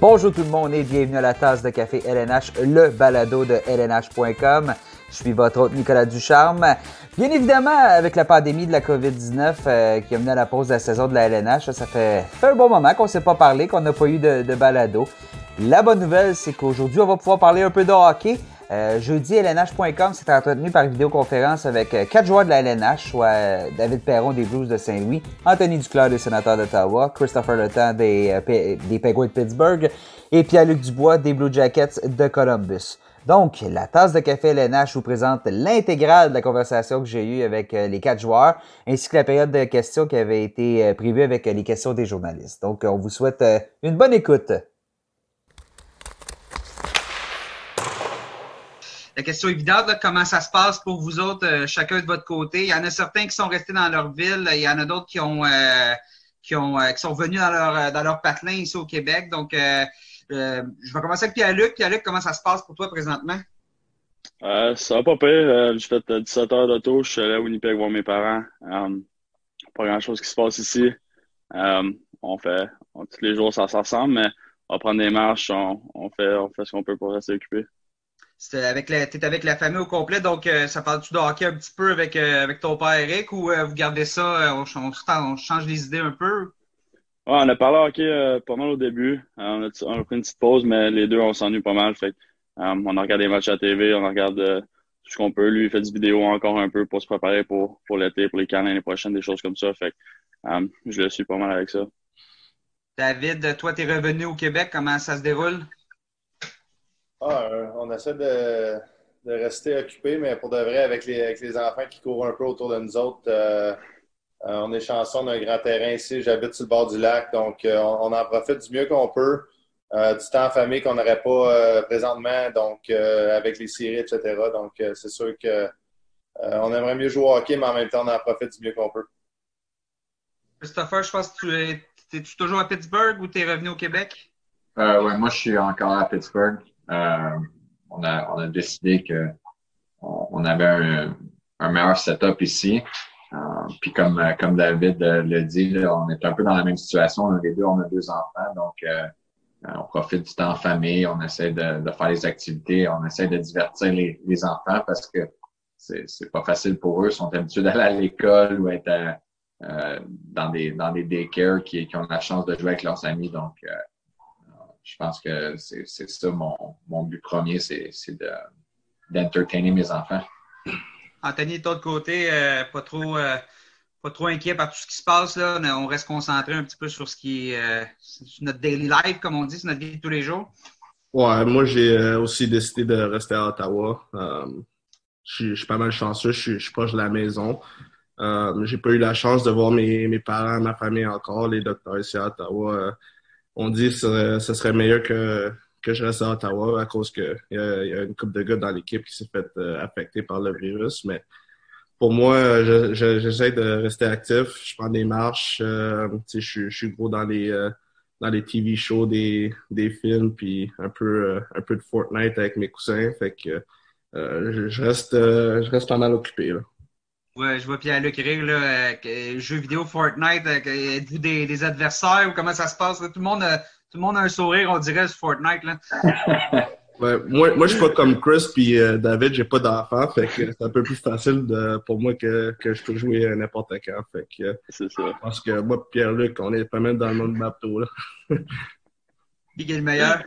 Bonjour tout le monde et bienvenue à la tasse de café LNH, le balado de LNH.com. Je suis votre hôte Nicolas Ducharme. Bien évidemment, avec la pandémie de la COVID-19 euh, qui a mené à la pause de la saison de la LNH, ça fait, un bon moment qu'on ne s'est pas parlé, qu'on n'a pas eu de, de balado. La bonne nouvelle, c'est qu'aujourd'hui, on va pouvoir parler un peu de hockey. Euh, jeudi, LNH.com s'est entretenu par vidéoconférence avec euh, quatre joueurs de la LNH, soit euh, David Perron des Blues de Saint-Louis, Anthony Duclair des Sénateurs d'Ottawa, Christopher Letang des, des Penguins de Pittsburgh et Pierre-Luc Dubois des Blue Jackets de Columbus. Donc, la tasse de café LNH vous présente l'intégrale de la conversation que j'ai eue avec les quatre joueurs, ainsi que la période de questions qui avait été prévue avec les questions des journalistes. Donc, on vous souhaite une bonne écoute. La question évidente, comment ça se passe pour vous autres, euh, chacun de votre côté? Il y en a certains qui sont restés dans leur ville, il y en a d'autres qui ont euh, qui ont euh, qui sont revenus dans leur dans leur patelin ici au Québec. Donc je vais commencer avec Pierre-Luc. Pierre-Luc, comment ça se passe pour toi présentement? ça va pas pire. J'ai fait 17 heures d'auto. Je suis allé à Winnipeg voir mes parents. pas grand chose qui se passe ici. on fait tous les jours ça, ça ressemble, mais on va prendre des marches, on fait on fait ce qu'on peut pour rester occupé. T'es avec, la, avec la famille au complet, donc euh, ça parle-tu de hockey un petit peu avec, euh, avec ton père Eric ou euh, vous gardez ça, on, on, change les idées un peu? Ouais, on a parlé hockey pas mal au début. on, a, on, a, pris une petite pause, mais les deux, on s'ennuie pas mal. Fait, on a regardé les matchs à la TV, on regarde tout ce qu'on peut. Lui, il fait des vidéos encore un peu pour se préparer pour, pour l'été, pour les cannes l'année prochaine, des choses comme ça. Fait je le suis pas mal avec ça. David, toi, tu es revenu au Québec. Comment ça se déroule? Ah, on essaie de, de, rester occupé, mais pour de vrai, avec les, avec les enfants qui courent un peu autour de nous autres, euh, euh, on est chanceux, on a un grand terrain ici. J'habite sur le bord du lac, donc euh, on, en profite du mieux qu'on peut. du temps en famille qu'on n'aurait pas présentement, donc avec les séries, etc. Donc, c'est sûr que on aimerait mieux jouer au hockey, mais en même temps, on en profite du mieux qu'on peut. Christopher, je pense que tu es, es -tu toujours à Pittsburgh ou tu es revenu au Québec? oui, moi, je suis encore à Pittsburgh. Euh, on, a, on a décidé que on, avait un, un, meilleur setup ici. Euh, puis comme, comme David le dit, on est un peu dans la même situation. Les deux, on a deux enfants, donc euh, on profite du temps en famille, on essaie de, faire les activités, on essaie de divertir les, enfants parce que c'est pas facile pour eux. Ils sont habitués d'aller à l'école ou être euh, dans des dans des daycares qui, qui ont la chance de jouer avec leurs amis. Donc, euh, je pense que c'est ça mon, mon, but premier, c'est d'entertainer mes enfants. Anthony, de ton côté, euh, pas trop euh, pas trop inquiet par tout ce qui se passe là. On reste concentré un petit peu sur ce qui est euh, notre daily life, comme on dit, sur notre vie de tous les jours. Ouais, moi j'ai aussi décidé de rester à Ottawa. je, suis, pas mal chanceux, je suis, je suis proche de la maison. j'ai pas eu la chance de voir mes, mes parents, ma famille encore, les docteurs ici à Ottawa on dit que ce serait meilleur que, que je reste à Ottawa à cause qu'il y, a, y a une couple de gars dans l'équipe qui s'est fait euh, affecter par le virus. Mais pour moi, j'essaie de rester actif. Je prends des marches. Euh, je, je, suis gros dans les euh, dans les TV shows, des, des films, puis un peu un peu de Fortnite avec mes coussins. Fait que je, reste je reste pas mal occupé. Ouais, je vois Pierre-Luc rire, là, euh, jeux vidéo Fortnite, euh, êtes-vous des, des, adversaires ou comment ça se passe? Tout, le monde, a, tout le monde a un sourire, on dirait, sur Fortnite. Là. ouais, moi, moi, je suis pas comme Chris puis euh, David, j'ai pas d'enfant, fait que c'est un peu plus facile de, pour moi que, que je peux jouer n'importe quand. Fait que, c'est ça. Parce que moi Pierre-Luc, on est pas mal dans le monde bateau. Là. Qui est le meilleur?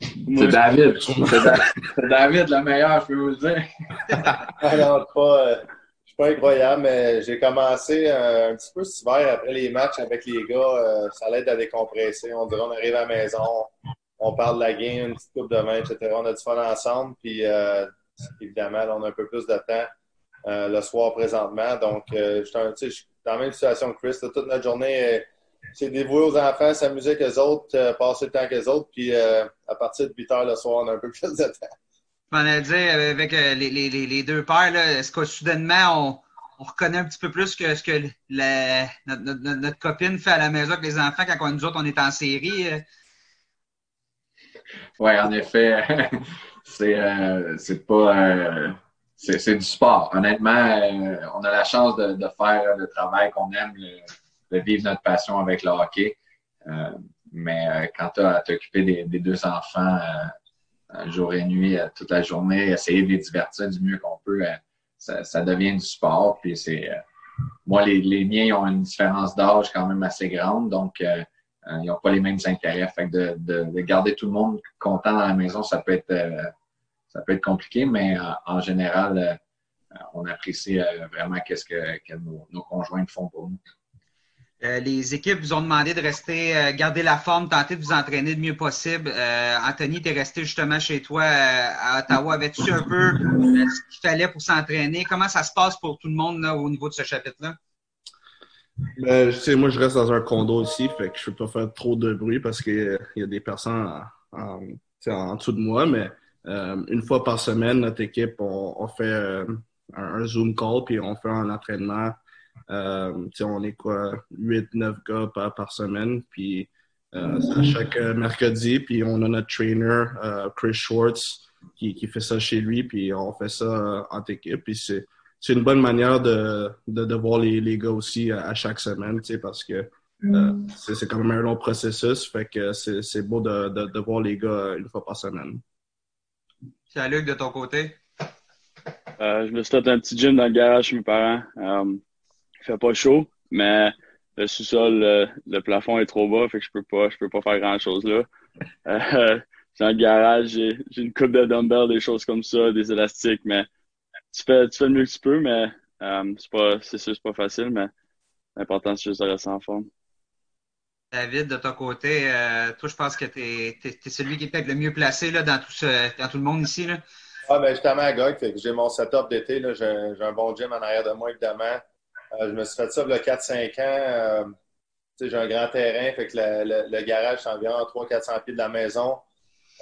C'est David. C'est David le meilleur, je peux vous le dire. Alors, pas pas incroyable, mais j'ai commencé euh, un petit peu cet hiver après les matchs avec les gars. Euh, ça l'aide à décompresser. On dirait on arrive à la maison, on parle de la game, une petite coupe de main, etc. On a du fun ensemble. Puis euh, évidemment, on a un peu plus de temps le soir présentement. Donc, je suis dans la même situation que Chris. toute notre journée, c'est dévoué aux enfants, s'amuser avec les autres, passer le temps avec les autres. Puis à partir de 8 heures le soir, on a un peu plus de temps m'en dire avec euh, les, deux pères, est-ce que soudainement on, on, reconnaît un petit peu plus que ce que notre, copine fait à la maison avec les enfants quand nous autres on est en série? Euh? Oui, en effet, c'est euh, c'est pas c'est du sport. Honnêtement, on a la chance de, faire le travail qu'on aime, de vivre notre passion avec le hockey. mais quand tu as à t'occuper des, deux enfants jour et nuit, toute la journée, essayer de les divertir du mieux qu'on peut, ça, ça, devient du sport. Puis c'est moi, les, les, miens ont une différence d'âge quand même assez grande, donc euh, ils n'ont pas les mêmes intérêts. Fait de, de, de, garder tout le monde content dans la maison, ça peut être, ça peut être compliqué, mais en général, on apprécie vraiment qu'est-ce que, que nos, nos, conjoints font pour nous. Euh, les équipes vous ont demandé de rester, euh, garder la forme, tenter de vous entraîner le mieux possible. Euh, Anthony, tu es resté justement chez toi à Ottawa. Avais-tu un peu ce qu'il fallait pour s'entraîner? Comment ça se passe pour tout le monde là, au niveau de ce chapitre-là? Ben, moi, je reste dans un condo ici, fait que je ne peux pas faire trop de bruit parce qu'il y a des personnes en, en, dessous de moi, mais une fois par semaine, notre équipe, on, on fait un, un, Zoom call, puis on fait un entraînement euh, on est quoi, 8-9 gars par, par, semaine. Puis euh, à chaque euh, mercredi, puis on a notre trainer, euh, Chris Schwartz, qui, qui, fait ça chez lui, puis on fait ça euh, en équipe. Puis c'est, c'est une bonne manière de, de, de voir les, les, gars aussi à, chaque semaine, parce que mm. c'est, c'est quand même un long processus. Fait que c'est, c'est beau de, de, de, voir les gars une fois par semaine. Luc, de ton côté? je me suis fait un petit gym dans le garage chez mes parents. Il fait pas chaud, mais le sous-sol, le, plafond est trop bas, fait que je peux pas, je peux pas faire grand chose là. Euh, dans le garage, j'ai, une coupe de dumbbells, des choses comme ça, des élastiques, mais tu fais, tu fais le mieux que tu peux, mais euh, c'est pas, c'est sûr, c'est pas facile, mais l'important, c'est juste de rester en forme. David, de ton côté, euh, toi, je pense que tu es, celui qui est peut-être le mieux placé là, dans, tout ce, dans tout le monde ici. Là. Ah, ben, justement, à Gog, j'ai mon setup d'été. J'ai, j'ai un bon gym en arrière de moi, évidemment. Euh, je me suis fait ça a 4-5 ans. Euh, j'ai un grand terrain, fait que le, garage, c'est environ 300-400 pieds de la maison.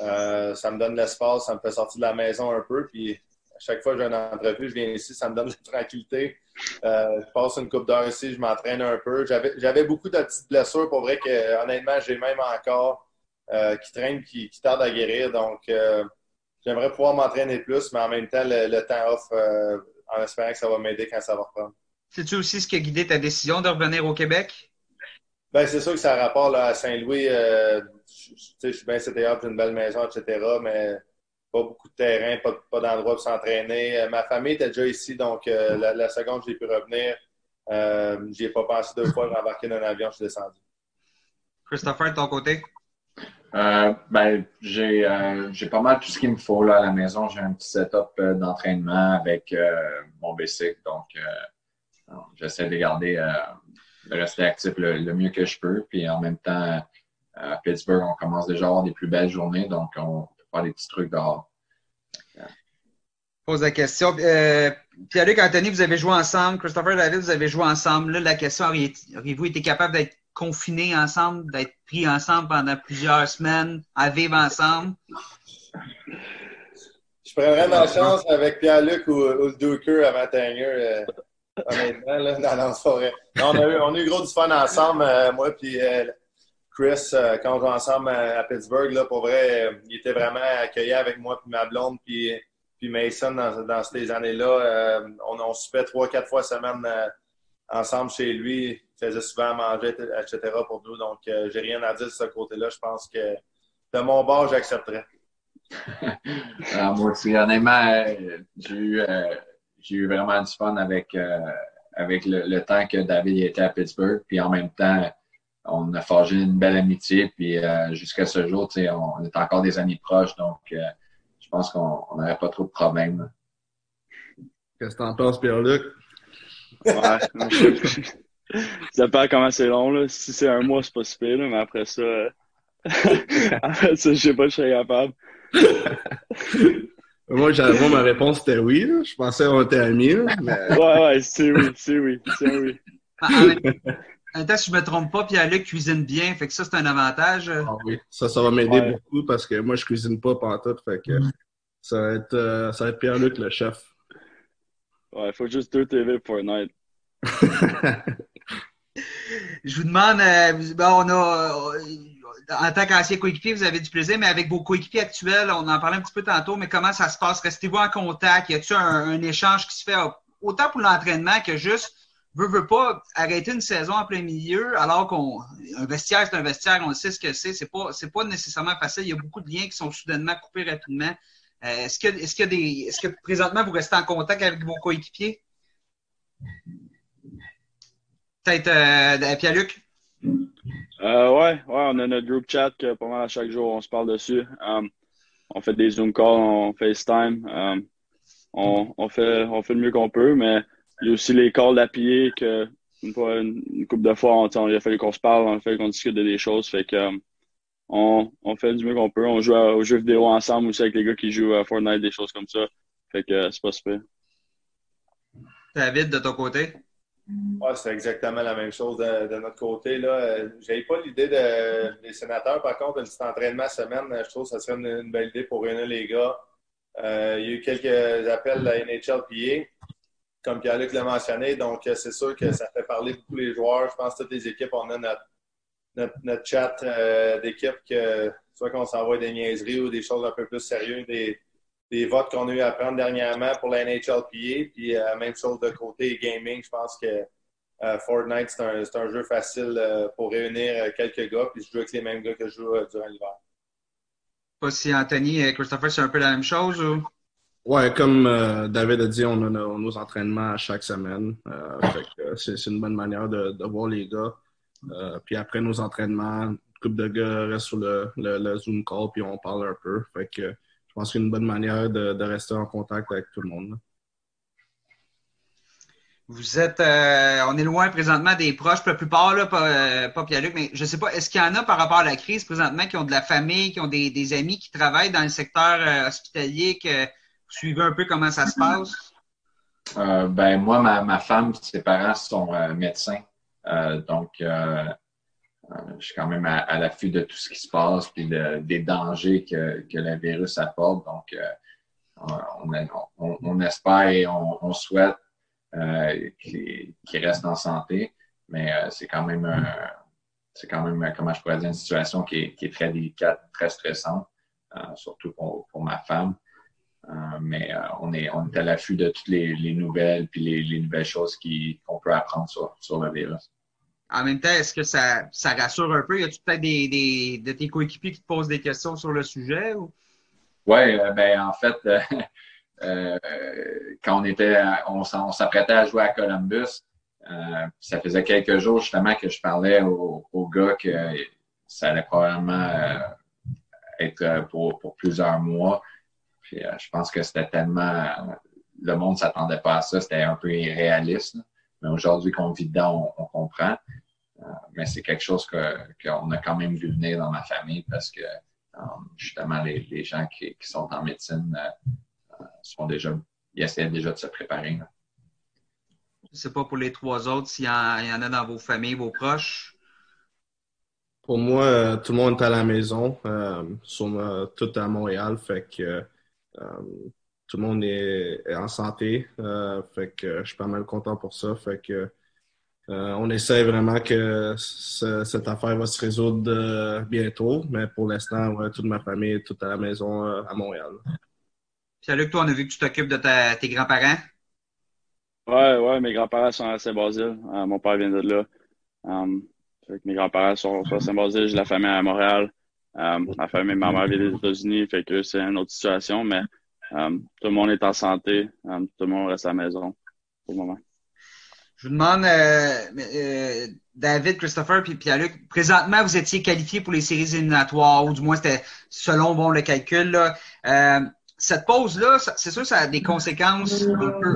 Euh, ça me donne l'espace, ça me fait sortir de la maison un peu. Puis à chaque fois que j'ai une entrevue, je viens ici, ça me donne de la tranquillité. je passe une coupe d'heure ici, je m'entraîne un peu. J'avais beaucoup de petites blessures, pour vrai que honnêtement, j'ai même encore qui traînent, qui, qui tardent à guérir. Donc, j'aimerais pouvoir m'entraîner plus, mais en même temps, le, le temps off en espérant que ça va m'aider quand ça va reprendre. C'est-tu aussi ce qui a guidé ta décision de revenir au Québec? Ben, c'est sûr que ça a rapport là, à Saint-Louis. Euh, je suis bien CTA, j'ai une belle maison, etc. Mais pas beaucoup de terrain, pas, pas d'endroit pour s'entraîner. Euh, ma famille était déjà ici, donc euh, la, seconde que j'ai pu revenir, euh, j'y ai pas pensé deux fois d'embarquer dans un avion, je suis descendu. Christopher, de ton côté? Euh, ben, j'ai j'ai pas mal tout ce qu'il me faut là à la maison. J'ai un petit setup d'entraînement avec mon basic, donc J'essaie de garder, euh, de rester actif le, mieux que je peux. Puis en même temps, à Pittsburgh, on commence déjà à avoir des plus belles journées, donc on peut faire des petits trucs dehors. Pose la question. Euh, Pierre-Luc, Anthony, vous avez joué ensemble. Christopher David, vous avez joué ensemble. Là, la question, auriez-vous été capable d'être confinés ensemble, d'être pris ensemble pendant plusieurs semaines, à vivre ensemble? Je prendrais ma chance avec Pierre-Luc ou, ou, le Duker avant Tanger. Euh, honnêtement, là, dans, forêt. on, a eu, on a eu gros du fun ensemble, euh, moi puis euh, Chris, euh, quand on joue ensemble à, Pittsburgh, là, pour vrai, il était vraiment accueilli avec moi puis ma blonde puis, puis Mason dans, dans ces années-là. on, on soupait trois, quatre fois semaine ensemble chez lui. Il faisait souvent à manger, etc. pour nous. Donc, j'ai rien à dire de ce côté-là. Je pense que de mon bord, j'accepterais. Ah, moi aussi, honnêtement, j'ai eu j'ai eu vraiment du fun avec, euh, avec le, temps que David était à Pittsburgh. Puis en même temps, on a forgé une belle amitié. Puis euh, jusqu'à ce jour, on, on est encore des amis proches. Donc, euh, je pense qu'on n'aurait pas trop de problèmes. Qu'est-ce que t'en penses, Pierre-Luc? Ouais, ça dépend comment c'est long. Là. Si c'est un mois, c'est pas super, mais après ça, après ça, je sais pas, je serais capable. Moi, moi, ma réponse était oui. Là. Je pensais qu'on était amis. Mais... Ouais, ouais, c'est oui, c'est oui, c'est oui. En temps, si je me trompe pas, Pierre-Luc cuisine bien, fait que ça, c'est un avantage. Ah oui, ça, ça va m'aider beaucoup parce que moi, je cuisine pas tout, fait que ça va être, euh, ça va être Pierre-Luc le chef. Ouais, il faut juste deux TV pour night. je vous demande, euh, bon, on a, en tant qu'ancien coéquipier, vous avez du plaisir, mais avec vos coéquipiers actuels, on en parlait un petit peu tantôt, mais comment ça se passe? Restez-vous en contact? Y a-t-il un, échange qui se fait autant pour l'entraînement que juste veut, veut pas arrêter une saison en plein milieu, alors qu'on un vestiaire, c'est un vestiaire, on sait ce que c'est. C'est pas, c'est pas nécessairement facile. Il y a beaucoup de liens qui sont soudainement coupés rapidement. Euh, est-ce que, est-ce que des, est-ce que présentement vous restez en contact avec vos coéquipiers? Peut-être euh, Pierre-Luc? Euh, ouais, ouais, on a notre group chat que pas mal à chaque jour, on se parle dessus. Um, on fait des Zoom calls, on FaceTime. Um, on, on, fait, on fait le mieux qu'on peut, mais il y a aussi les calls d'appuyé que une, fois, une, couple de fois, on, on, il a fallu qu'on se parle, on a fallu qu'on discute de des choses. Fait que um, on, on fait du mieux qu'on peut. On joue aux jeux vidéo ensemble aussi avec les gars qui jouent à Fortnite, des choses comme ça. Fait que c'est pas super. David, de ton côté? Ouais, c'est exactement la même chose de, notre côté. Là. J'avais pas l'idée de, des sénateurs. Par contre, un petit entraînement semaine, je trouve que ça serait une, belle idée pour réunir les gars. Euh, il y a eu quelques appels la NHLPA, comme Pierre-Luc l'a mentionné. Donc, c'est sûr que ça fait parler beaucoup les joueurs. Je pense que toutes les équipes, on a notre, notre, chat euh, d'équipe que soit qu'on s'envoie des niaiseries ou des choses un peu plus sérieuses, des votes qu'on a eu à prendre dernièrement pour la NHLPA. Puis euh, même chose de côté gaming, je pense que euh, Fortnite, c'est un, un, jeu facile euh, pour réunir quelques gars, puis je joue avec les mêmes gars que je joue durant l'hiver. Pas si Anthony et Christopher, c'est un peu la même chose ou? Ouais, comme David a dit, on a nos, entraînements à chaque semaine. c'est une bonne manière de, de voir les gars. puis après nos entraînements, une couple de gars restent sur le, le, Zoom call, puis on parle un peu. Fait que je pense que c'est une bonne manière de, rester en contact avec tout le monde. Vous êtes, euh, on est loin présentement des proches, pour la plupart, là, pas, euh, pas Pierre-Luc, mais je ne sais pas, est-ce qu'il y en a par rapport à la crise présentement qui ont de la famille, qui ont des, amis qui travaillent dans le secteur euh, hospitalier, que vous suivez un peu comment ça se passe? ben moi, ma, ma, femme, ses parents sont médecins. donc, euh, je suis quand même à, l'affût de tout ce qui se passe et des dangers que, que le virus apporte. Donc, euh, on, espère et on, souhaite euh, qu'il reste en santé, mais c'est quand même c'est quand même, comment je pourrais dire, une situation qui est, très délicate, très stressante, surtout pour, ma femme. mais on, est, on est à l'affût de toutes les, nouvelles puis les, nouvelles choses qu'on peut apprendre sur, sur le virus. En même temps, est-ce que ça, rassure un peu? Y a-tu peut-être des, des, de tes coéquipiers qui te posent des questions sur le sujet? Ou? Oui, euh, ben en fait, euh, euh, quand on était, on, s'apprêtait à jouer à Columbus, ça faisait quelques jours justement que je parlais aux au gars que ça allait probablement être pour, pour, plusieurs mois. Puis je pense que c'était tellement, le monde s'attendait pas à ça, c'était un peu irréaliste. Mais aujourd'hui qu'on vit dedans, on, comprend. Euh, mais c'est quelque chose qu'on a quand même vu venir dans ma famille parce que euh, justement, les, gens qui, sont en médecine euh, sont déjà, ils essaient déjà de se préparer. Je ne sais pas pour les trois autres s'il y, en a dans vos familles, vos proches. Pour moi, tout le monde est à la maison, tout à Montréal, fait que tout le monde est, en santé. Euh, fait que je suis pas mal content pour ça. Fait que euh, on essaie vraiment que cette affaire va se résoudre euh, bientôt. Mais pour l'instant, toute ma famille est toute à la maison à Montréal. Salut, toi, on a vu que tu t'occupes de tes grands-parents. Ouais, ouais, mes grands-parents sont à Saint-Basile. mon père vient de là. mes grands-parents sont, à Saint-Basile, j'ai la famille à Montréal. ma famille, ma mère vient des États-Unis, fait que c'est une autre situation, mais euh, tout le monde est en santé. Euh, tout le monde reste à la maison pour le moment. Je vous demande, euh, David, Christopher puis Pierre-Luc, présentement, vous étiez qualifié pour les séries éliminatoires, ou du moins c'était selon bon le calcul. cette pause-là, c'est sûr, ça a des conséquences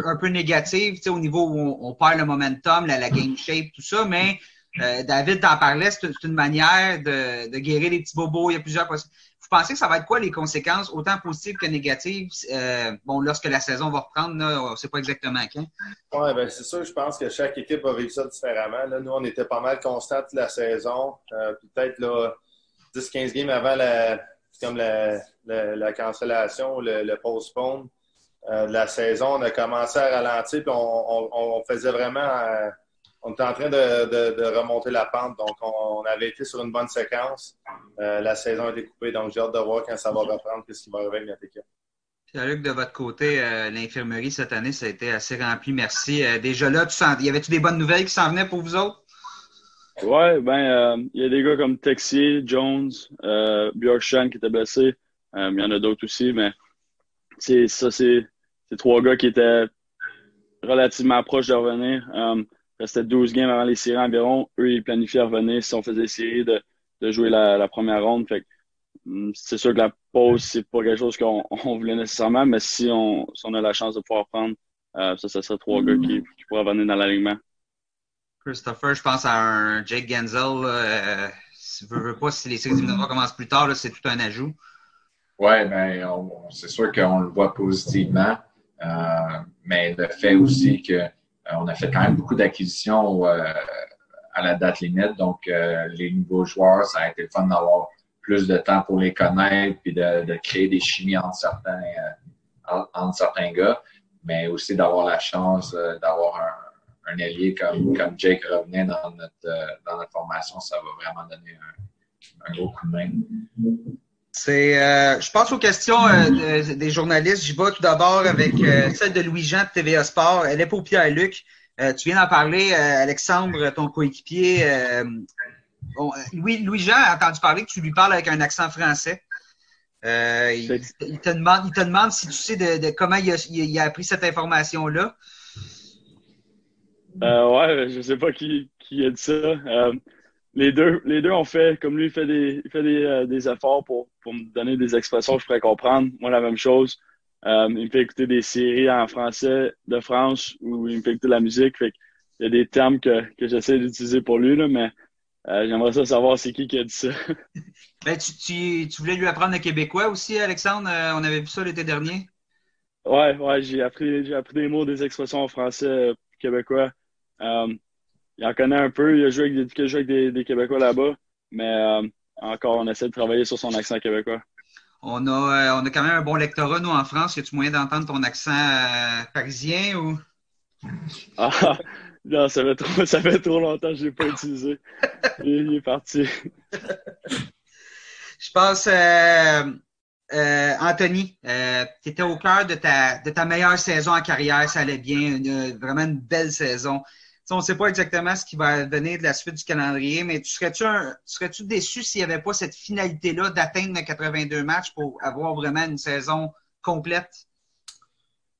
un peu, négatives au niveau où on, perd le momentum, la, game shape, tout ça, mais David t'en parlait, c'est une manière de, de, guérir les petits bobos. Il y a plusieurs possibilités. Pensez que ça va être quoi les conséquences, autant positives que négatives, euh, bon, lorsque la saison va reprendre, on ne sait pas exactement quand? Oui, bien, c'est sûr, je pense que chaque équipe va vivre ça différemment. Là, nous, on était pas mal constants toute la saison. Euh, peut-être 10-15 games avant la, comme la, la, cancellation, le, le postpone euh, de la saison, on a commencé à ralentir, puis on, on faisait vraiment on était en train de, remonter la pente, donc on, avait été sur une bonne séquence. Euh, la saison a été coupée, donc j'ai hâte de voir quand ça va reprendre et ce qui va arriver avec notre équipe. Pierre-Luc, de votre côté, l'infirmerie cette année, ça a été assez rempli. Merci. déjà là, tu sens... y avait-tu des bonnes nouvelles qui s'en venaient pour vous autres? Ouais, ben, il y a des gars comme Texier, Jones, euh, Bjorkshan qui étaient blessés. Il y en a d'autres aussi, mais c'est ça, c'est trois gars qui étaient relativement proches de revenir. Um, restait 12 games avant les séries environ. Eux, ils planifiaient revenir si on faisait les séries de, de jouer la, la, première ronde. Fait hum, c'est sûr que la pause, c'est pas quelque chose qu'on on voulait nécessairement, mais si on, si on a la chance de pouvoir prendre, euh, ça, ça serait trois gars qui, qui pourraient venir dans l'alignement. Christopher, je pense à un Jake Genzel. Euh, si veux, veux pas, si les séries éliminatoires commencent plus tard, c'est tout un ajout. Oui, ben, c'est sûr qu'on le voit positivement. Euh, mais le fait aussi qu'on euh, a fait quand même beaucoup d'acquisitions euh, à la date limite. Donc, les nouveaux joueurs, ça a été le fun d'avoir plus de temps pour les connaître puis de, de créer des chimies entre certains, entre certains gars, mais aussi d'avoir la chance d'avoir un, un allié comme, comme Jake revenait dans notre, dans notre formation, ça va vraiment donner un, un gros coup de main. C'est, euh, je pense aux questions euh, des journalistes. J'y vais tout d'abord avec euh, celle de Louis-Jean de TVA Sport. Elle est pour Pierre-Luc. tu viens d'en parler, Alexandre, ton coéquipier. Louis, Louis-Jean a entendu parler que tu lui parles avec un accent français. Il, te demande, il te demande si tu sais de, comment il a, il a, appris cette information-là. ouais, je sais pas qui, qui a dit ça les deux, les deux ont fait, comme lui, il fait des, il fait des, euh, des efforts pour, pour me donner des expressions que je pourrais comprendre. Moi, la même chose. Euh, il me fait écouter des séries en français de France ou il me fait écouter de la musique. Fait il y a des termes que, que j'essaie d'utiliser pour lui, là, mais euh, j'aimerais ça savoir c'est qui qui a dit ça. ben, tu, tu, tu, voulais lui apprendre le québécois aussi, Alexandre? on avait vu ça l'été dernier. Ouais, ouais, j'ai appris, j'ai appris des mots, des expressions en français québécois il en connaît un peu. Il a joué avec des, avec des, Québécois là-bas. Mais euh, encore, on essaie de travailler sur son accent québécois. On a, euh, on a quand même un bon lectorat, nous, en France. Y a-tu moyen d'entendre ton accent euh, parisien ou? Ah, non, ça fait trop, ça fait trop longtemps que je l'ai pas utilisé. il, est parti. je pense, Anthony, tu étais au cœur de ta, de ta meilleure saison en carrière. Ça allait bien. vraiment une belle saison on ne sait pas exactement ce qui va venir de la suite du calendrier, mais tu serais-tu serais déçu s'il n'y avait pas cette finalité-là d'atteindre les 82 matchs pour avoir vraiment une saison complète?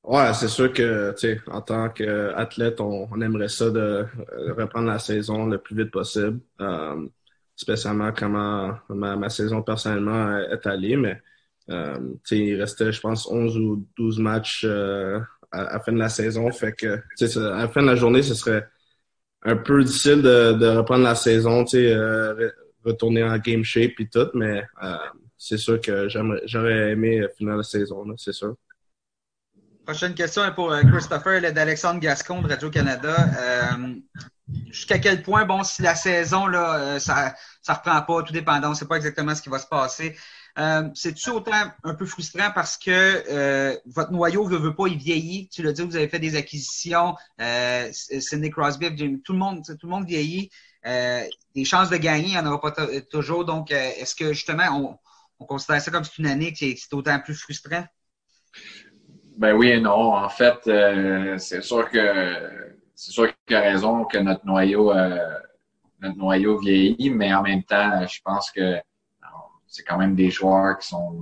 Ouais, c'est sûr que, tu sais, en tant qu'athlète, on, aimerait ça de reprendre la saison le plus vite possible. Euh, spécialement comment ma, saison personnellement est allée, mais euh, il restait, je pense, 11 ou 12 matchs euh, à, à, la fin de la saison. Fait que, à la fin de la journée, ce serait un peu difficile de, reprendre la saison, tu sais, euh, retourner en game shape et tout, mais euh, c'est sûr que j'aurais aimé finir la saison, c'est sûr. Prochaine question est pour euh, Christopher, d'Alexandre Gascon de Radio-Canada. Jusqu'à quel point, bon, si la saison, là, ça ne reprend pas, tout dépendant, on ne sait pas exactement ce qui va se passer. Euh, c'est-tu autant un peu frustrant parce que euh, votre noyau ne veut pas, il vieillit? Tu l'as dit, vous avez fait des acquisitions. Euh, Sidney Crosby, tout le monde, tout le monde vieillit. Euh, des chances de gagner, il n'y en aura pas toujours. Donc, est-ce que justement, on, on, considère ça comme une année qui est, autant plus frustrant? Ben oui et non. En fait, c'est sûr que c'est sûr qu'il a raison que notre noyau notre noyau vieillit, mais en même temps, je pense que c'est quand même des joueurs qui sont,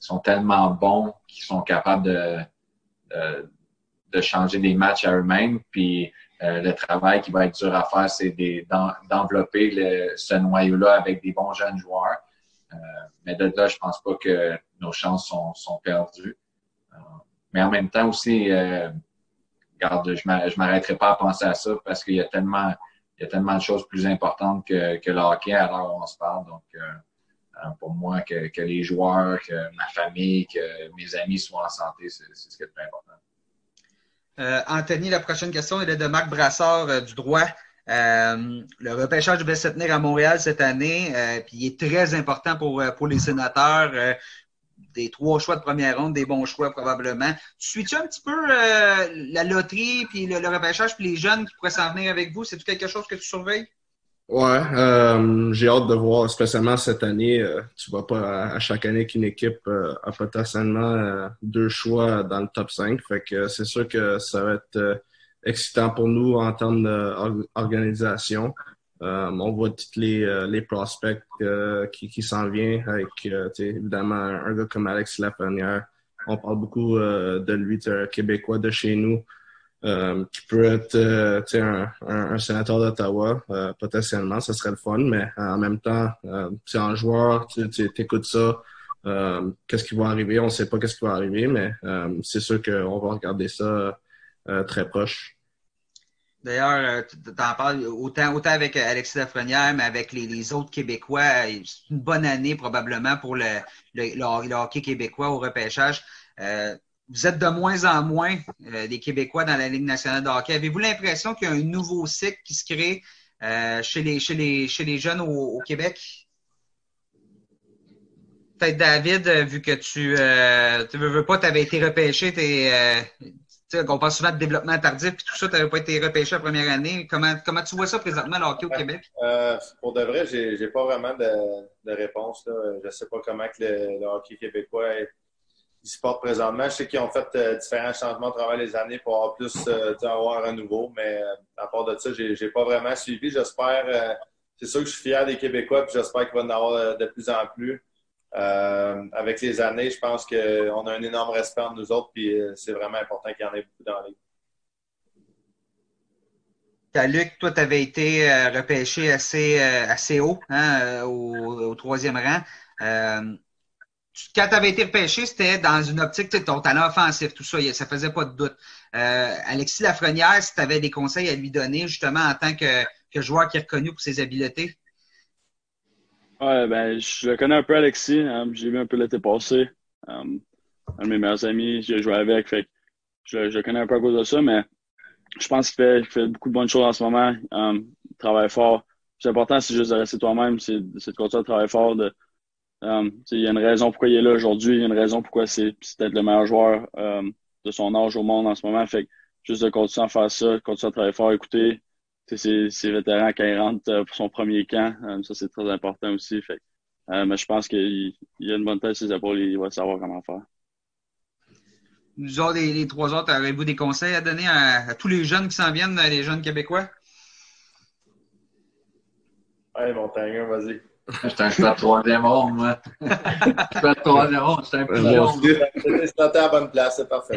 sont tellement bons qu'ils sont capables de, de, changer des matchs à eux-mêmes. Puis euh, le travail qui va être dur à faire, c'est d'envelopper ce noyau-là avec des bons jeunes joueurs. Euh, mais de là, je pense pas que nos chances sont, sont perdues. Euh, mais en même temps aussi, regarde, je m'arrêterai pas à penser à ça parce qu'il y a tellement il y a tellement de choses plus importantes que, que le hockey à l'heure où on se parle. Donc, pour moi, que, les joueurs, que ma famille, que mes amis soient en santé, c'est ce qui est le plus important. Euh, Anthony, la prochaine question est de Marc Brassard euh, du droit. Euh, le repêchage devait se tenir à Montréal cette année, puis il est très important pour, pour les sénateurs. des trois choix de première ronde, des bons choix probablement. Tu suis-tu un petit peu la loterie, puis le, repêchage, puis les jeunes qui pourraient s'en venir avec vous? C'est-tu quelque chose que tu surveilles? Ouais, euh, j'ai hâte de voir, spécialement cette année. Euh, tu vois pas à, chaque année qu'une équipe euh, a potentiellement deux choix dans le top 5. Fait que c'est sûr que ça va être excitant pour nous en termes d'organisation. on voit tous les, les prospects qui, qui s'en viennent avec évidemment un gars comme Alex Lafrenière. On parle beaucoup de lui, Québécois de chez nous. Euh, qui peut être euh, un, un, sénateur d'Ottawa, euh, potentiellement, ce serait le fun, mais en même temps, c'est un joueur, tu écoutes ça, qu'est-ce qui va arriver, on ne sait pas qu'est-ce qui va arriver, mais c'est sûr qu'on va regarder ça très proche. D'ailleurs, tu en parles autant, autant avec Alexis Lafrenière, mais avec les, autres Québécois. C'est une bonne année probablement pour le, le, hockey québécois au repêchage vous êtes de moins en moins euh, des Québécois dans la Ligue nationale de hockey. Avez-vous l'impression qu'il y a un nouveau cycle qui se crée euh, chez, les, chez, les, chez les jeunes au, Québec? Peut-être David, euh, vu que tu ne veux, pas, tu avais été repêché, on parle souvent de développement tardif et tout ça, tu n'avais pas été repêché la première année. Comment, comment tu vois ça présentement, le hockey au Québec? pour de vrai, j'ai n'ai pas vraiment de, de réponse. Je ne sais pas comment que le, le hockey québécois est ils se portent présentement. Je sais qu'ils ont fait euh, différents changements à travers les années pour avoir plus euh, avoir un nouveau, mais euh, à part de ça, j'ai n'ai pas vraiment suivi. J'espère, c'est sûr que je suis fier des Québécois, puis j'espère qu'il va en avoir de plus en plus. avec les années, je pense qu'on a un énorme respect entre nous autres, puis c'est vraiment important qu'il y en ait beaucoup dans les. Luc, toi, tu avais été repêché assez, assez haut hein, au, au, troisième rang quand tu avais été repêché, c'était dans une optique, de ton talent offensif, tout ça, ça faisait pas de doute. Euh, Alexis Lafrenière, si tu avais des conseils à lui donner, justement, en tant que, joueur qui est reconnu pour ses habiletés? Ouais, ben, je le connais un peu, Alexis. Hein, j'ai vu un peu l'été passé. Um, un de mes meilleurs amis, j'ai joué avec. Fait je, le connais un peu à cause de ça, mais je pense qu'il fait, beaucoup de bonnes choses en ce moment. Um, il travaille fort. C'est important, c'est juste de rester toi-même, c'est de continuer à travailler fort, de, Um, il y a une raison pourquoi il est là aujourd'hui, il y a une raison pourquoi c'est peut-être le meilleur joueur um, de son âge au monde en ce moment. Fait juste de continuer à faire ça, continuer à travailler fort, écouter ses, vétérans quand ils rentrent euh, pour son premier camp. Um, ça, c'est très important aussi. Fait euh, mais je pense qu'il y a une bonne tête sur ses épaules, il va savoir comment faire. Nous autres, les, trois autres, avez-vous des conseils à donner à, tous les jeunes qui s'en viennent, les jeunes québécois? Allez, Montagne, vas-y. J'étais un choix de troisième ronde, moi. choix de troisième ronde, j'étais un peu long. C'est à la bonne place, c'est parfait.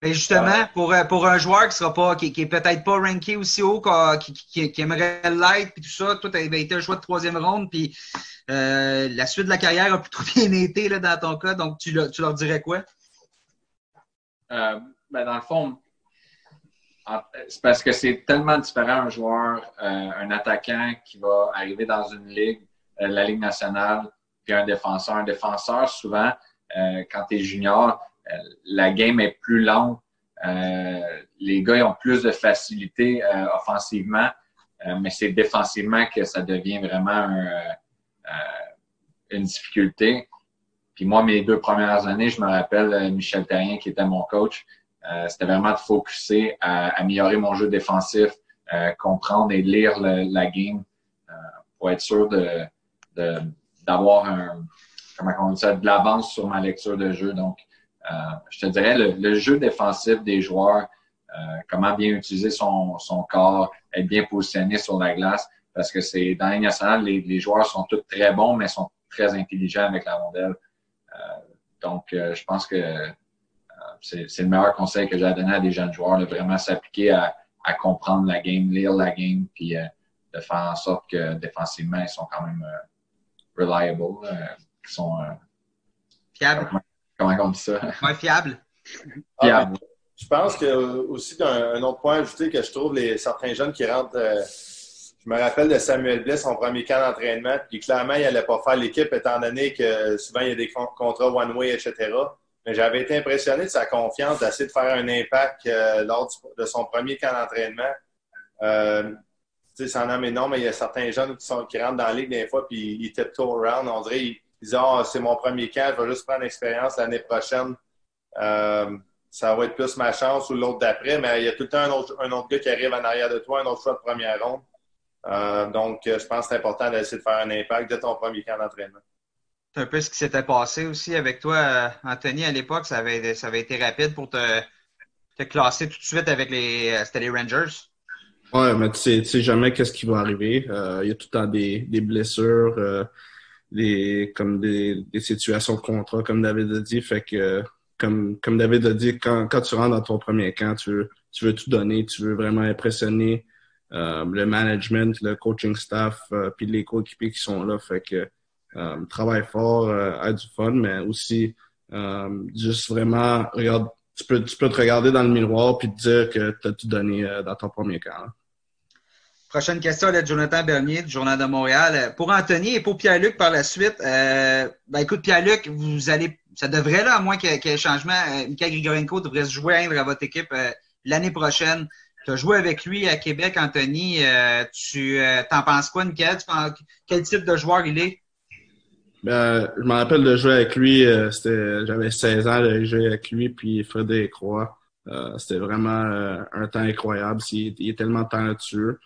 Mais justement, pour, euh, pour un joueur qui sera pas, qui, qui est peut-être pas ranké aussi haut, qui, qui, qui aimerait l'être, puis tout ça, toi, tu avais été un choix de troisième ronde, puis euh, la suite de la carrière a plutôt bien été là, dans ton cas, donc tu, tu leur dirais quoi? Euh, ben dans le fond, c'est parce que c'est tellement différent un joueur, euh, un attaquant qui va arriver dans une ligue, euh, la Ligue nationale, puis un défenseur. Un défenseur, souvent, euh, quand tu es junior, la game est plus longue. les gars ils ont plus de facilité offensivement, mais c'est défensivement que ça devient vraiment une difficulté. Puis moi, mes deux premières années, je me rappelle Michel Terrien, qui était mon coach, euh, c'était vraiment de focuser à améliorer mon jeu défensif, euh, comprendre et lire la game euh, pour être sûr d'avoir un dit ça, de l'avance sur ma lecture de jeu. Donc, je te dirais le, jeu défensif des joueurs, comment bien utiliser son, son corps, être bien positionné sur la glace, parce que c'est dans les nationale, les, les, joueurs sont tous très bons, mais sont très intelligents avec la rondelle. donc, je pense que c'est le meilleur conseil que j'ai à donner à des jeunes joueurs, de vraiment s'appliquer à, comprendre la game, lire la game, puis euh, de faire en sorte que défensivement, ils sont quand même euh, reliable, euh, ils sont fiables. Comment, on dit ça? Ouais, fiables. Fiables. Ah, je pense que aussi un, autre point ajouté que je trouve les certains jeunes qui rentrent. je me rappelle de Samuel Bliss, son premier camp d'entraînement, puis clairement, il n'allait pas faire l'équipe étant donné que souvent il y a des contrats one-way, etc. Mais j'avais été impressionné de sa confiance d'essayer de faire un impact euh, lors de son premier camp d'entraînement. Euh, tu sais, ça en a mais non, mais il y a certains jeunes qui, sont, qui rentrent dans la ligue des fois, puis ils tout around. On dirait, ils, disent, oh, c'est mon premier camp, je vais juste prendre l'expérience l'année prochaine. Euh, ça va être plus ma chance ou l'autre d'après, mais il y a tout le temps un autre, un autre gars qui arrive en arrière de toi, un autre choix de première ronde. donc, je pense que c'est important d'essayer de faire un impact de ton premier camp d'entraînement. C'est un peu ce qui s'était passé aussi avec toi, Anthony, à l'époque. Ça avait, ça avait été rapide pour te, te classer tout de suite avec les, c'était les Rangers. Ouais, mais tu sais, sais jamais qu'est-ce qui va arriver. Euh, il y a tout le temps des, des blessures, euh, des, comme des, des situations de contrat, comme David a dit. Fait que, comme, comme David a dit, quand, quand tu rentres dans ton premier camp, tu veux, tu veux tout donner, tu veux vraiment impressionner euh, le management, le coaching staff, puis les coéquipiers qui sont là. Fait que travaille fort, a du fun, mais aussi juste vraiment, regarde, tu peux, tu peux te regarder dans le miroir puis te dire que tu as tout donné dans ton premier camp. Prochaine question de Jonathan Bernier du Journal de Montréal. Euh, pour Anthony et pour Pierre-Luc par la suite, euh, ben écoute, Pierre-Luc, vous allez, ça devrait là, à moins qu'il y, ait changement, euh, Mika Grigorenko devrait se joindre à votre équipe euh, l'année prochaine. Tu as joué avec lui à Québec, Anthony. tu t'en penses quoi, Mika? quel type de joueur il est? Ben, je me rappelle de jouer avec lui. c'était, j'avais 16 ans de jouer avec lui, puis Frédéric Croix. c'était vraiment un temps incroyable. Il, est tellement talentueux.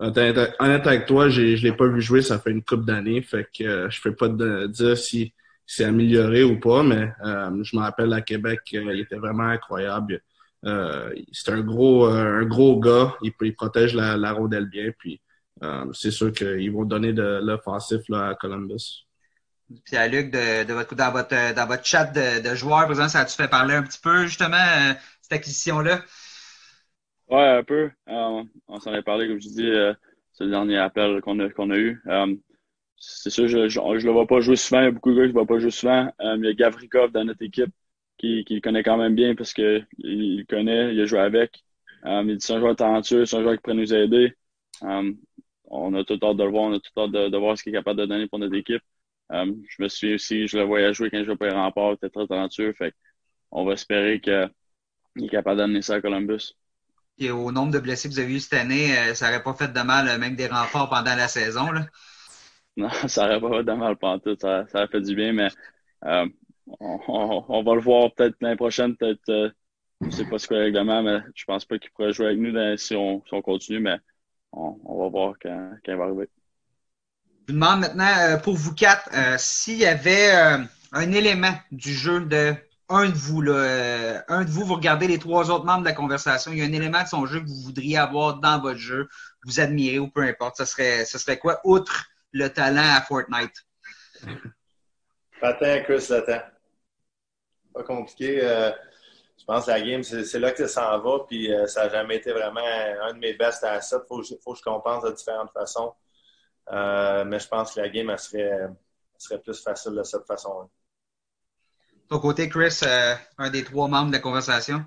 Honnête avec toi, je l'ai pas vu jouer, ça fait une couple d'années, fait que euh, je peux pas te dire si c'est amélioré ou pas, mais euh, je me rappelle à Québec, euh, il était vraiment incroyable. c'est un gros un gros gars, il, il protège la, la, rondelle bien, puis c'est sûr qu'ils vont donner de l'offensif à Columbus. Puis à Luc, de, de votre, dans, votre, dans votre chat de, de joueurs, ça a-tu fait parler un petit peu justement cette acquisition-là? Ouais, un peu. Euh, on s'en est parlé, comme je dis, euh, c'est le dernier appel qu'on a, qu'on a eu. Euh, c'est sûr, je, je, le vois pas jouer souvent. Il y a beaucoup de gars qui ne voient pas jouer souvent. il y a Gavrikov dans notre équipe qui, qui le connaît quand même bien parce qu'il il connaît, il a joué avec. il dit c'est un joueur talentueux, c'est un joueur qui pourrait nous aider. on a tout hâte de le voir, on a tout hâte de voir ce qu'il est capable de donner pour notre équipe. Je me suis aussi, je le voyais jouer quand je jouais pour les remparts, il était très talentueux. Fait on va espérer qu'il est capable d'amener ça à Columbus. Et au nombre de blessés que vous avez eu cette année, euh, ça n'aurait pas fait de mal, euh, même des renforts pendant la saison. Là? Non, ça n'aurait pas fait de mal pendant tout. Ça, ça a fait du bien, mais euh, on, va le voir peut-être l'année prochaine. Peut-être, je ne sais pas ce que le règlement, mais je pense pas qu'il pourrait jouer avec nous si, on, si, on, continue, mais on, va voir quand, quand, il va arriver. Vous demande maintenant, pour vous quatre, s'il y avait un élément du jeu de un de vous, là, euh, un de vous, vous regardez les trois autres membres de la conversation, il y a un élément de son jeu que vous voudriez avoir dans votre jeu, vous admirez ou peu importe. Ce serait, ce serait quoi, outre le talent à Fortnite? Patin, Chris, temps. Pas compliqué. Euh, je pense que la game, c'est là que ça s'en va, puis euh, ça n'a jamais été vraiment un de mes best assets. Il faut, faut, que je compense de différentes façons. Mais je pense que la game, elle serait, serait plus facile de cette façon-là. Ton côté, Chris, euh, un des trois membres de la conversation?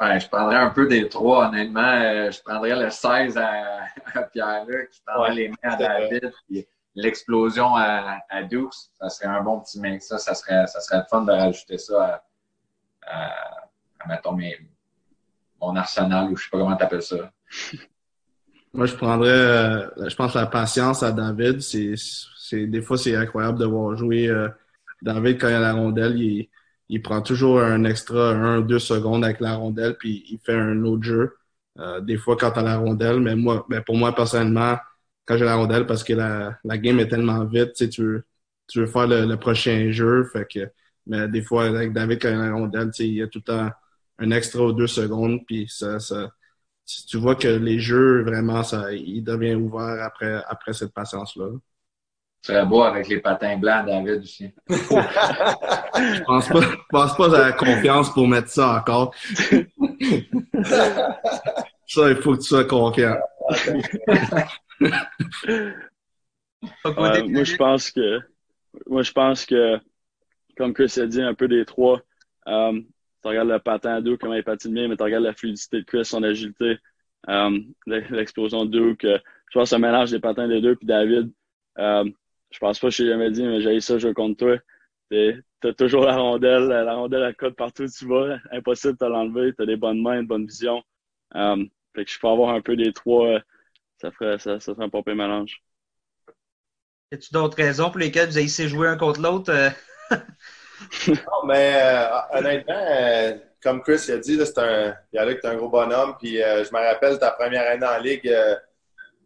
Ouais, je prendrais un peu des trois, honnêtement. Euh, je prendrais le 16 à, Pierre-Luc, je prendrais les mains à David, puis l'explosion à, à Dukes. Ça serait un bon petit mix. Ça, ça serait, ça serait le fun de rajouter ça à, à, mettons, mes, mon arsenal, ou je sais pas comment tu appelles ça. Moi, je prendrais, euh, je pense, la patience à David. C'est, c'est, des fois, c'est incroyable de voir jouer David, quand il a la rondelle, il, il prend toujours un extra un, deux secondes avec la rondelle, puis il fait un autre jeu. Euh, des fois, quand tu as la rondelle, mais moi, ben pour moi, personnellement, quand j'ai la rondelle, parce que la, la game est tellement vite, tu veux, tu veux faire le, prochain jeu. Fait que, mais des fois, avec David, quand il a la rondelle, il y a tout le temps un extra ou deux secondes, puis ça, ça, tu vois que les jeux, vraiment, ça, il devient ouvert après, après cette patience-là. serait beau avec les patins blancs, David, aussi. je pense pas, je pense pas à la confiance pour mettre ça encore. ça, il faut que tu sois confiant. moi, je pense que, moi, je pense que, comme Chris a dit, un peu des trois, euh, tu regardes le patin à comment il patine bien, mais tu regardes la fluidité de Chris, son agilité, euh, l'explosion de Duke. je pense un mélange des patins des deux, puis David, euh, je pense pas que je t'ai jamais dit, mais j'ai ça je contre toi. T'as toujours la rondelle, la rondelle à code partout où tu vas. Impossible de l'enlever. T'as des bonnes mains, une bonne vision. Um, fait que je peux avoir un peu des trois. Ça ferait, ça, ça ferait un peu mélange. Y a-tu d'autres raisons pour lesquelles vous essayé jouer un contre l'autre? Euh? non, mais euh, honnêtement, euh, comme Chris a dit, c'est un, il a un gros bonhomme. Puis je me rappelle ta première année en ligue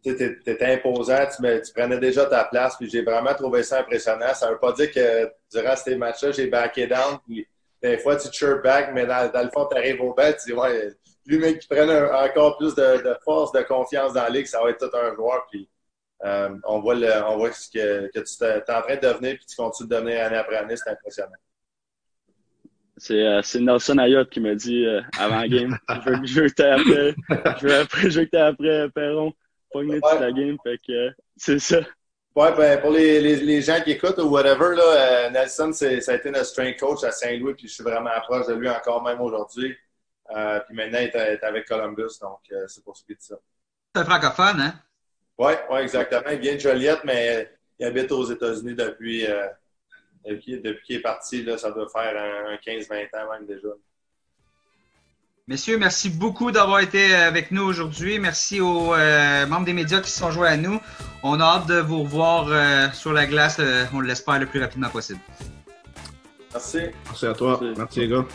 tu étais imposant, tu, tu, prenais déjà ta place, puis j'ai vraiment trouvé ça impressionnant. Ça ne veut pas dire que durant ces matchs-là, j'ai backé down, puis des fois, tu chirp back, mais dans, le fond, tu arrives au bat, tu dis, ouais, lui, mec, qui prenne encore plus de, force, de confiance dans la ligue, ça va être tout un joueur, puis euh, on voit, le, on voit ce que, que tu es en train de devenir, puis tu continues de devenir année après année, c'est impressionnant. C'est euh, Nelson Ayotte qui m'a dit euh, avant la game je veux, je veux que tu après, je veux, après, je veux que après Perron pogner toute la game. Fait que euh, c'est ça. Ouais, ben, pour les, les, les, gens qui écoutent ou whatever, là, euh, Nelson, ça a été notre strength coach à Saint-Louis, puis je suis vraiment proche de lui encore même aujourd'hui. Euh, puis maintenant, il est, avec Columbus, donc c'est pour ce qui est de ça. C'est un francophone, hein? Oui, ouais, exactement. Il vient de Joliette, mais il habite aux États-Unis depuis, depuis, depuis qu'il est parti. Là, ça doit faire un, un 15-20 ans même déjà. Messieurs, merci beaucoup d'avoir été avec nous aujourd'hui. Merci aux euh, membres des médias qui se sont joints à nous. On a hâte de vous revoir euh, sur la glace, euh, on l'espère le plus rapidement possible. Merci. Merci à toi. Merci, merci les gars.